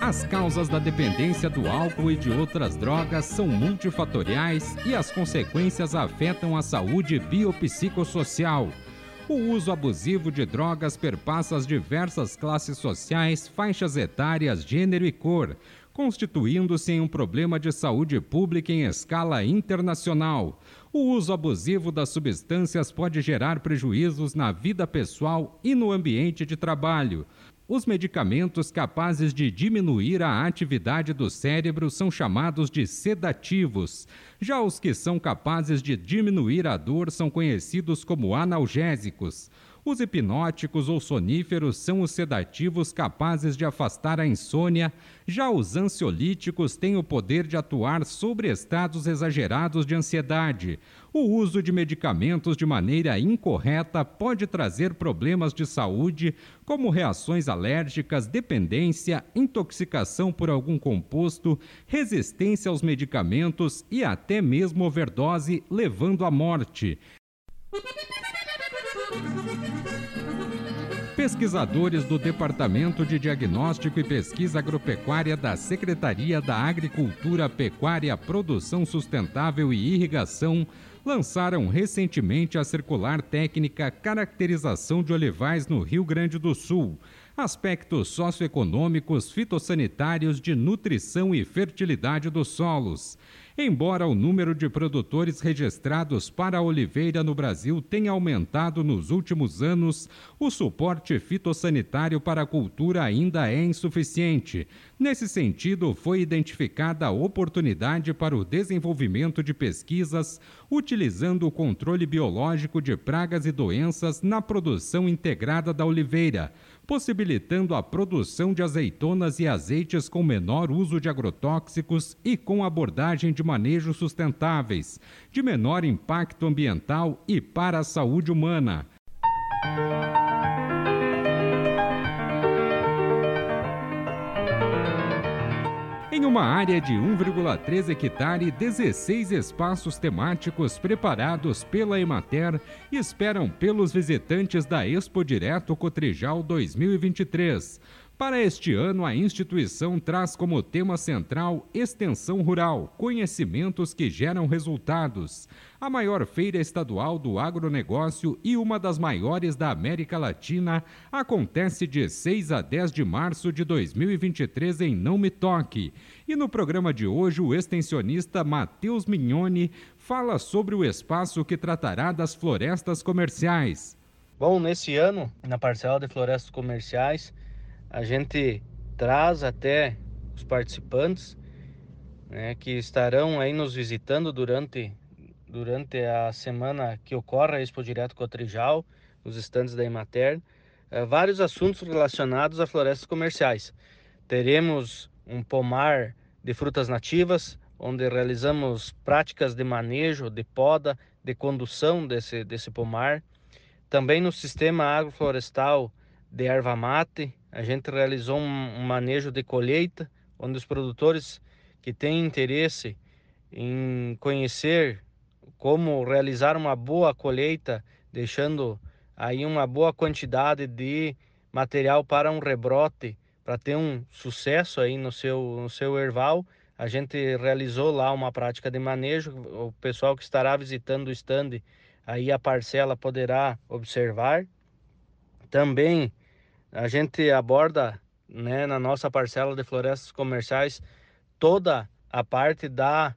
As causas da dependência do álcool e de outras drogas são multifatoriais e as consequências afetam a saúde biopsicossocial. O uso abusivo de drogas perpassa as diversas classes sociais, faixas etárias, gênero e cor, constituindo-se em um problema de saúde pública em escala internacional. O uso abusivo das substâncias pode gerar prejuízos na vida pessoal e no ambiente de trabalho. Os medicamentos capazes de diminuir a atividade do cérebro são chamados de sedativos. Já os que são capazes de diminuir a dor são conhecidos como analgésicos. Os hipnóticos ou soníferos são os sedativos capazes de afastar a insônia, já os ansiolíticos têm o poder de atuar sobre estados exagerados de ansiedade. O uso de medicamentos de maneira incorreta pode trazer problemas de saúde, como reações alérgicas, dependência, intoxicação por algum composto, resistência aos medicamentos e até mesmo overdose, levando à morte. Pesquisadores do Departamento de Diagnóstico e Pesquisa Agropecuária da Secretaria da Agricultura, Pecuária, Produção Sustentável e Irrigação lançaram recentemente a circular técnica Caracterização de Olivais no Rio Grande do Sul aspectos socioeconômicos, fitossanitários, de nutrição e fertilidade dos solos. Embora o número de produtores registrados para a oliveira no Brasil tenha aumentado nos últimos anos, o suporte fitossanitário para a cultura ainda é insuficiente. Nesse sentido, foi identificada a oportunidade para o desenvolvimento de pesquisas utilizando o controle biológico de pragas e doenças na produção integrada da oliveira possibilitando a produção de azeitonas e azeites com menor uso de agrotóxicos e com abordagem de manejo sustentáveis, de menor impacto ambiental e para a saúde humana. Em uma área de 1,3 hectare, 16 espaços temáticos preparados pela Emater esperam pelos visitantes da Expo Direto Cotrijal 2023. Para este ano, a instituição traz como tema central Extensão Rural, conhecimentos que geram resultados. A maior feira estadual do agronegócio e uma das maiores da América Latina acontece de 6 a 10 de março de 2023 em Não Me Toque. E no programa de hoje, o extensionista Matheus Mignoni fala sobre o espaço que tratará das florestas comerciais. Bom, nesse ano, na parcela de florestas comerciais, a gente traz até os participantes né, que estarão aí nos visitando durante, durante a semana que ocorre a Expo Direto Cotrijal, os estandes da Emater, eh, vários assuntos relacionados a florestas comerciais. Teremos um pomar de frutas nativas, onde realizamos práticas de manejo, de poda, de condução desse, desse pomar. Também no sistema agroflorestal de erva mate, a gente realizou um, manejo de colheita, onde os produtores que têm interesse em conhecer como realizar uma boa colheita, deixando aí uma boa quantidade de material para um rebrote, para ter um sucesso aí no seu, no seu erval. A gente realizou lá uma prática de manejo. O pessoal que estará visitando o stand, aí a parcela poderá observar. Também a gente aborda né, na nossa parcela de florestas comerciais toda a parte da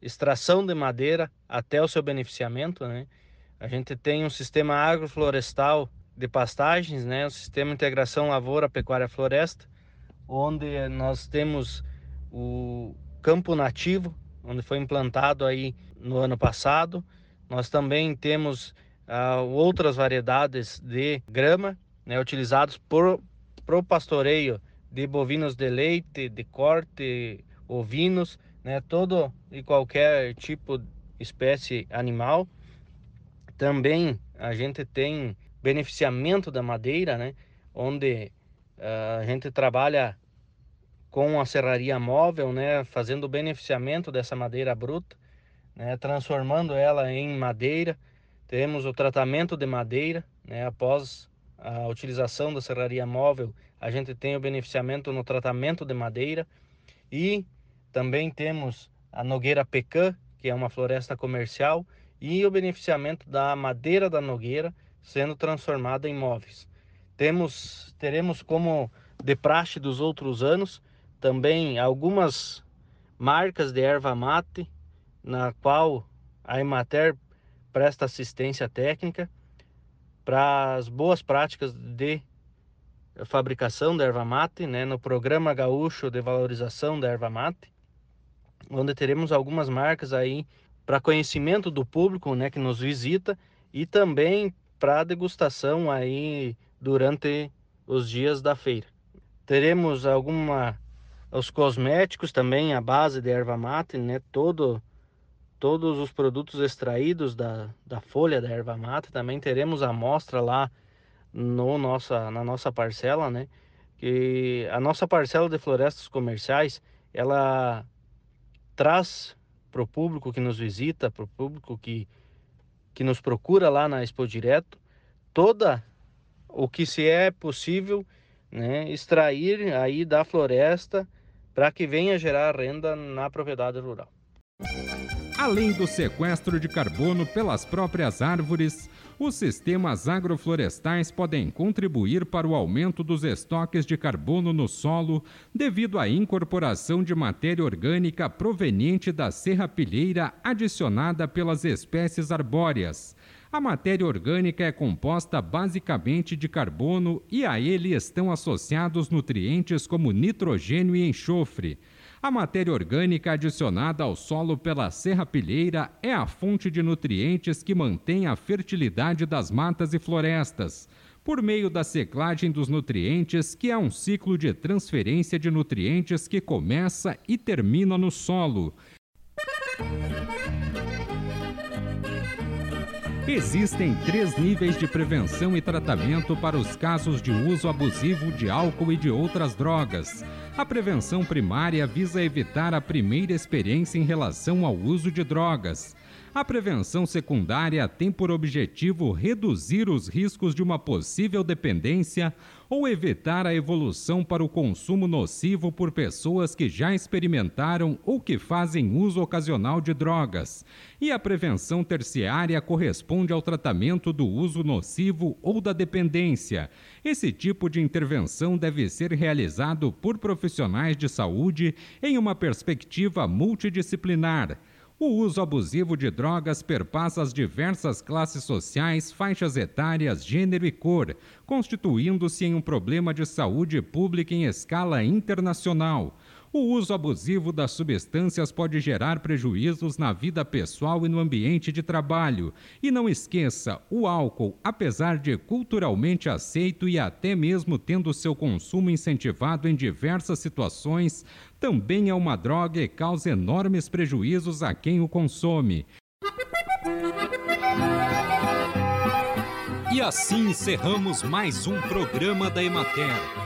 extração de madeira até o seu beneficiamento. Né? A gente tem um sistema agroflorestal de pastagens, né? o sistema integração lavoura, pecuária, floresta, onde nós temos o campo nativo, onde foi implantado aí no ano passado. Nós também temos uh, outras variedades de grama, né, utilizados por pro pastoreio de bovinos de leite, de corte, ovinos, né, todo e qualquer tipo espécie animal. Também a gente tem beneficiamento da madeira, né, onde uh, a gente trabalha com a serraria móvel, né, fazendo o beneficiamento dessa madeira bruta, né, transformando ela em madeira. Temos o tratamento de madeira, né, após a utilização da serraria móvel, a gente tem o beneficiamento no tratamento de madeira e também temos a nogueira pecan, que é uma floresta comercial, e o beneficiamento da madeira da nogueira sendo transformada em móveis. Temos, teremos como de praxe dos outros anos também algumas marcas de erva mate, na qual a Emater presta assistência técnica para as boas práticas de fabricação da erva mate, né, no programa gaúcho de valorização da erva mate, onde teremos algumas marcas aí para conhecimento do público, né, que nos visita e também para degustação aí durante os dias da feira. Teremos alguma os cosméticos também a base de erva mate, né, todo todos os produtos extraídos da, da folha da erva mate. Também teremos amostra lá no nossa, na nossa parcela, né? Que a nossa parcela de florestas comerciais, ela traz para o público que nos visita, para o público que, que nos procura lá na Expo Direto, toda o que se é possível né, extrair aí da floresta para que venha gerar renda na propriedade rural. Além do sequestro de carbono pelas próprias árvores, os sistemas agroflorestais podem contribuir para o aumento dos estoques de carbono no solo devido à incorporação de matéria orgânica proveniente da serrapilheira adicionada pelas espécies arbóreas. A matéria orgânica é composta basicamente de carbono e a ele estão associados nutrientes como nitrogênio e enxofre. A matéria orgânica adicionada ao solo pela serrapilheira é a fonte de nutrientes que mantém a fertilidade das matas e florestas, por meio da seclagem dos nutrientes, que é um ciclo de transferência de nutrientes que começa e termina no solo. Existem três níveis de prevenção e tratamento para os casos de uso abusivo de álcool e de outras drogas. A prevenção primária visa evitar a primeira experiência em relação ao uso de drogas. A prevenção secundária tem por objetivo reduzir os riscos de uma possível dependência ou evitar a evolução para o consumo nocivo por pessoas que já experimentaram ou que fazem uso ocasional de drogas. E a prevenção terciária corresponde ao tratamento do uso nocivo ou da dependência. Esse tipo de intervenção deve ser realizado por profissionais de saúde em uma perspectiva multidisciplinar. O uso abusivo de drogas perpassa as diversas classes sociais, faixas etárias, gênero e cor, constituindo-se em um problema de saúde pública em escala internacional. O uso abusivo das substâncias pode gerar prejuízos na vida pessoal e no ambiente de trabalho. E não esqueça, o álcool, apesar de culturalmente aceito e até mesmo tendo seu consumo incentivado em diversas situações, também é uma droga e causa enormes prejuízos a quem o consome. E assim encerramos mais um programa da Emater.